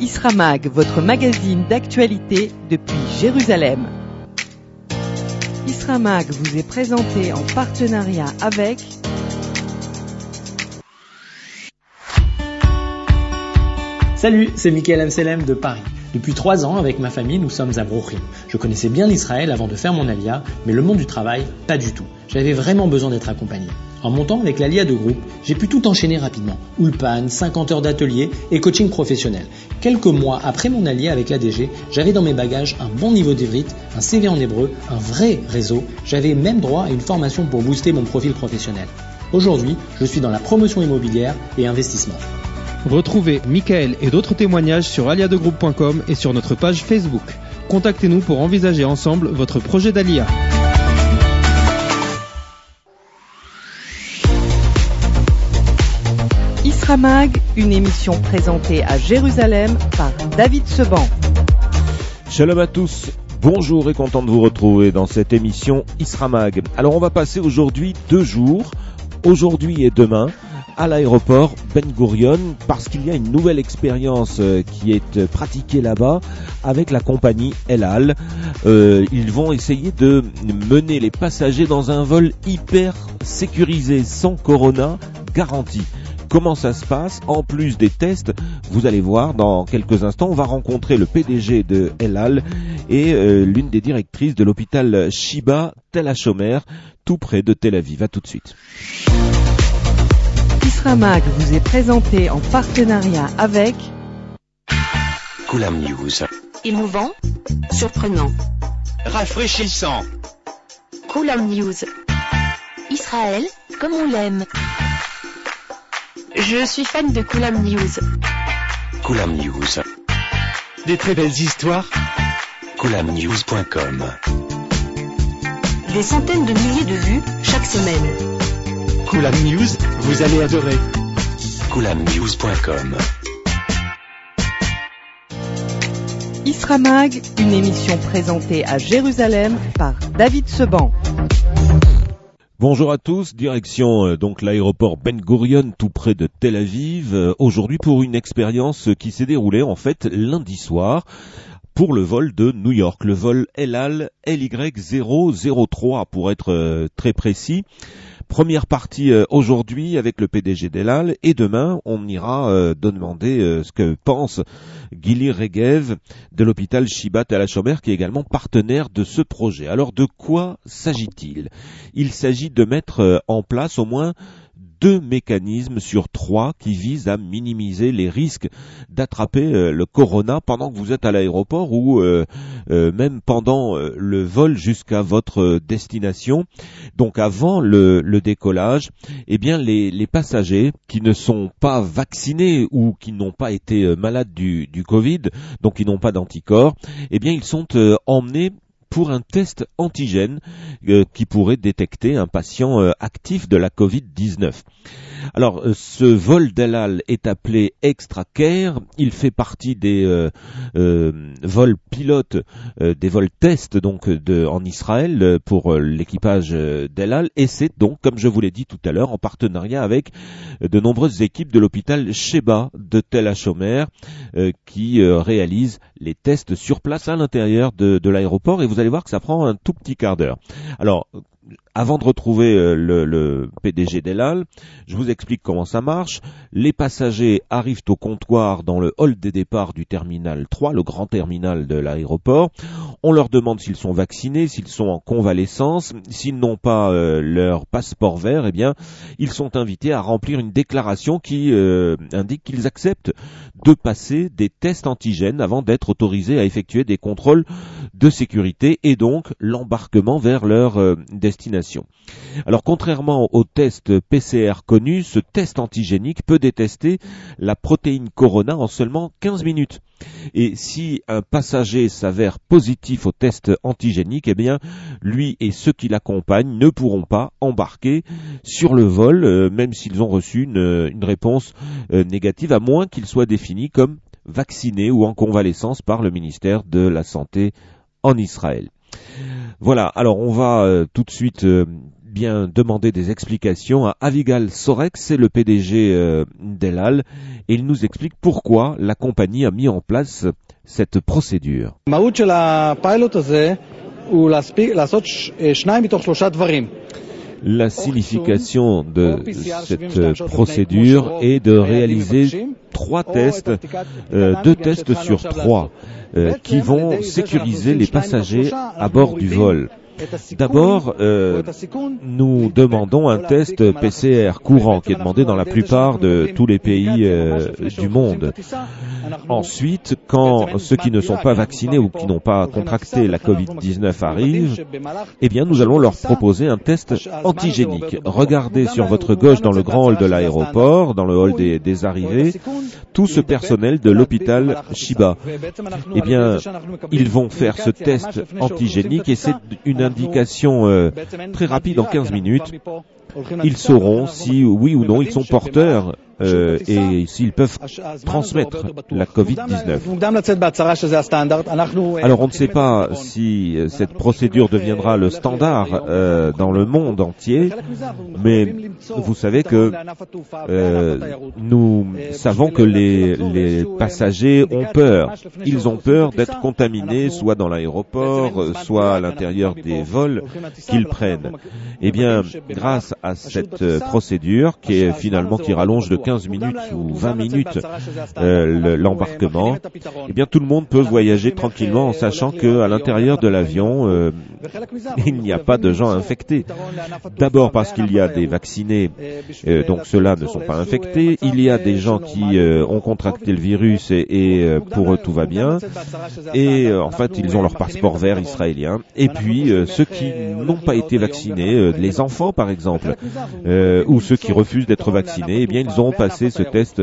Isramag, votre magazine d'actualité depuis Jérusalem. Isramag vous est présenté en partenariat avec Salut, c'est Michael Amselem de Paris. Depuis trois ans, avec ma famille, nous sommes à Brooklyn. Je connaissais bien l'Israël avant de faire mon alia, mais le monde du travail, pas du tout. J'avais vraiment besoin d'être accompagné. En montant avec l'ALIA de groupe, j'ai pu tout enchaîner rapidement. Ulpan, 50 heures d'atelier et coaching professionnel. Quelques mois après mon allié avec l'ADG, j'avais dans mes bagages un bon niveau d'ivrite, un CV en hébreu, un vrai réseau. J'avais même droit à une formation pour booster mon profil professionnel. Aujourd'hui, je suis dans la promotion immobilière et investissement. Retrouvez Michael et d'autres témoignages sur aliadegroupe.com et sur notre page Facebook. Contactez-nous pour envisager ensemble votre projet d'ALIA. Isramag, une émission présentée à Jérusalem par David Seban. Shalom à tous. Bonjour et content de vous retrouver dans cette émission Isramag. Alors on va passer aujourd'hui deux jours, aujourd'hui et demain, à l'aéroport Ben Gurion parce qu'il y a une nouvelle expérience euh, qui est euh, pratiquée là-bas avec la compagnie El Al. Euh, ils vont essayer de mener les passagers dans un vol hyper sécurisé sans corona garanti comment ça se passe. En plus des tests, vous allez voir dans quelques instants, on va rencontrer le PDG de El Al et l'une des directrices de l'hôpital Shiba Tel HaShomer, tout près de Tel Aviv. À tout de suite. Isramag vous est présenté en partenariat avec Koulam News. Émouvant, surprenant, rafraîchissant. Koulam News. Israël, comme on l'aime. Je suis fan de Koulam News. Koulam News. Des très belles histoires. KoulamNews.com. Des centaines de milliers de vues chaque semaine. Koulam News, vous allez adorer. KoulamNews.com. Isramag, une émission présentée à Jérusalem par David Seban. Bonjour à tous, direction euh, donc l'aéroport Ben Gurion tout près de Tel Aviv, euh, aujourd'hui pour une expérience qui s'est déroulée en fait lundi soir pour le vol de New York, le vol Elal LY003 pour être euh, très précis. Première partie euh, aujourd'hui avec le PDG d'Elal et demain on ira euh, demander ce que pense Gili Regev de l'hôpital Shibat à la Chomère qui est également partenaire de ce projet. Alors de quoi s'agit-il? Il s'agit de mettre en place au moins deux mécanismes sur trois qui visent à minimiser les risques d'attraper euh, le corona pendant que vous êtes à l'aéroport ou euh, euh, même pendant le vol jusqu'à votre destination. Donc avant le, décollage, eh bien les, passagers qui ne sont pas vaccinés ou qui n'ont pas été malades du, du Covid, donc qui n'ont pas d'anticorps, eh bien ils sont emmenés pour un test antigène euh, qui pourrait détecter un patient euh, actif de la Covid-19. Alors, euh, ce vol d'Elal est appelé Extra Care. Il fait partie des vols pilotes, des vols tests donc de, en Israël pour l'équipage d'Elal. Et c'est donc, comme je vous l'ai dit tout à l'heure, en partenariat avec de nombreuses équipes de l'hôpital Sheba de Tel HaShomer qui réalisent les tests sur place à l'intérieur de, de l'aéroport. Et vous allez voir que ça prend un tout petit quart d'heure. Alors, avant de retrouver euh, le, PDG d'Elal, je vous explique comment ça marche. Les passagers arrivent au comptoir dans le hall des départs du terminal 3, le grand terminal de l'aéroport. On leur demande s'ils sont vaccinés, s'ils sont en convalescence, s'ils n'ont pas euh, leur passeport vert, eh bien, ils sont invités à remplir une déclaration qui euh, indique qu'ils acceptent de passer des tests antigènes avant d'être autorisés à effectuer des contrôles de sécurité et donc l'embarquement vers leur destination. Alors contrairement au test PCR connu, ce test antigénique peut détester la protéine corona en seulement 15 minutes. Et si un passager s'avère positif au test antigénique, eh bien, lui et ceux qui l'accompagnent ne pourront pas embarquer sur le vol, euh, même s'ils ont reçu une, réponse euh, négative, à moins qu'ils soient définis comme vaccinés ou en convalescence par le ministère de la Santé en Israël. Voilà, alors on va euh, tout de suite euh, bien demandé des explications à Avigal Sorek, c'est le PDG euh, d'Elal, et il nous explique pourquoi la compagnie a mis en place cette procédure. La signification de cette procédure est de réaliser trois tests, euh, deux tests sur trois, euh, qui vont sécuriser les passagers à bord du vol. D'abord, euh, nous demandons un test PCR courant qui est demandé dans la plupart de tous les pays euh, du monde. Ensuite, quand ceux qui ne sont pas vaccinés ou qui n'ont pas contracté la Covid-19 arrivent, eh bien, nous allons leur proposer un test antigénique. Regardez sur votre gauche dans le grand hall de l'aéroport, dans le hall des, des arrivées, tout ce personnel de l'hôpital Shiba. Eh bien, ils vont faire ce test antigénique et c'est une indication euh, très rapide en 15 minutes. Ils sauront si oui ou non ils sont porteurs euh, et s'ils peuvent transmettre la Covid-19. Alors on ne sait pas si euh, cette procédure deviendra le standard euh, dans le monde entier, mais vous savez que euh, nous savons que les, les passagers ont peur. Ils ont peur d'être contaminés soit dans l'aéroport, euh, soit à l'intérieur des vols qu'ils prennent. Eh bien, grâce à cette euh, procédure qui est finalement qui rallonge de 15 minutes ou 20 minutes euh, le- l'embarquement, eh bien tout le monde peut voyager tranquillement en sachant que à l'intérieur de l'avion euh, il n'y a pas de gens infectés. D'abord parce qu'il y a des vaccinés, euh, donc ceux-là ne sont pas infectés. Il y a des gens qui euh, ont contracté le virus et, et, euh, pour eux tout va bien. Et euh, en fait ils ont leur passeport vert israélien. Et puis euh, ceux qui n'ont pas été vaccinés, euh, les enfants par exemple, euh, ou ceux qui refusent d'être vaccinés, eh bien ils auront passé ce test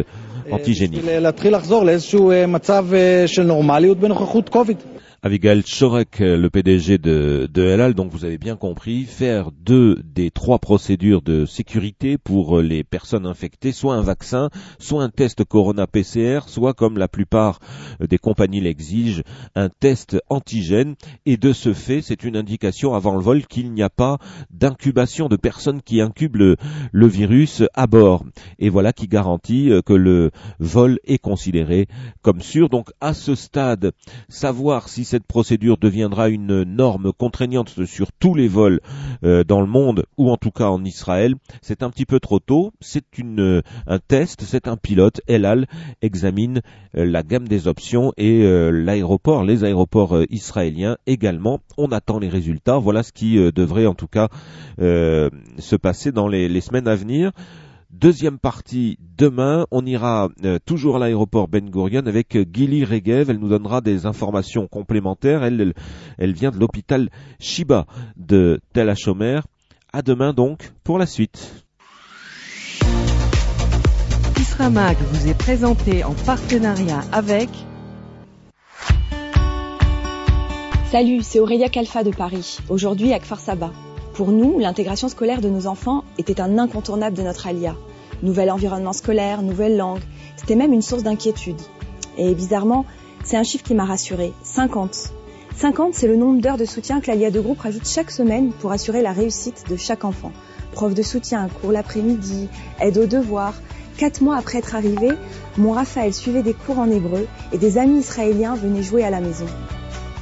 antigénique. להתחיל לחזור לאיזשהו אה, מצב אה, של נורמליות בנוכחות קוביד. Avigal Chorek, le PDG de, de Elal, donc vous avez bien compris, faire deux des trois procédures de sécurité pour les personnes infectées, soit un vaccin, soit un test Corona PCR, soit comme la plupart des compagnies l'exigent, un test antigène. Et de ce fait, c'est une indication avant le vol qu'il n'y a pas d'incubation de personnes qui incubent le, le virus à bord. Et voilà qui garantit euh, que le vol est considéré comme sûr. Donc à ce stade, savoir si cette procédure deviendra une norme contraignante sur tous les vols euh, dans le monde ou en tout cas en Israël, c'est un petit peu trop tôt. C'est euh, un test, c'est un pilote. Elal examine euh, la gamme des options et l'aéroport, les aéroports israéliens également. On attend les résultats. Voilà ce qui devrait en tout cas se passer dans les semaines à venir. Deuxième partie demain, on ira euh, toujours à l'aéroport Ben Gurion avec euh, Gili Regev. Elle nous donnera des informations complémentaires. Elle, elle, elle vient de l'hôpital Shiba de Tel HaShomer. À demain donc pour la suite. Isramag vous est présenté en partenariat avec Salut, c'est Aurélia Kalfa de Paris, aujourd'hui à Kfar Saba. Pour nous, l'intégration scolaire de nos enfants était un incontournable de notre alia. Nouvel environnement scolaire, nouvelle langue, c'était même une source d'inquiétude. Et bizarrement, c'est un chiffre qui m'a rassurée, 50. 50, c'est le nombre d'heures de soutien que l'ALIA de groupe rajoute chaque semaine pour assurer la réussite de chaque enfant. Prof de soutien, cours l'après-midi, aide aux devoirs. Quatre mois après être arrivé, mon Raphaël suivait des cours en hébreu et des amis israéliens venaient jouer à la maison.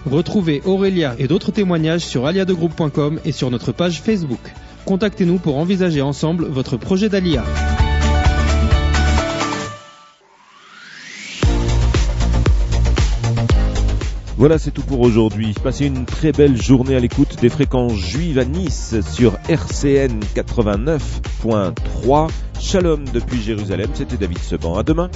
Retrouvez Aurélia et d'autres témoignages sur aliadegroupe.com et sur notre page Facebook. Contactez-nous pour envisager ensemble votre projet d'ALIA. Voilà, c'est tout pour aujourd'hui. Passez une très belle journée à l'écoute des fréquences juives à Nice sur RCN 89.3. Shalom depuis Jérusalem, c'était David Seban. À demain.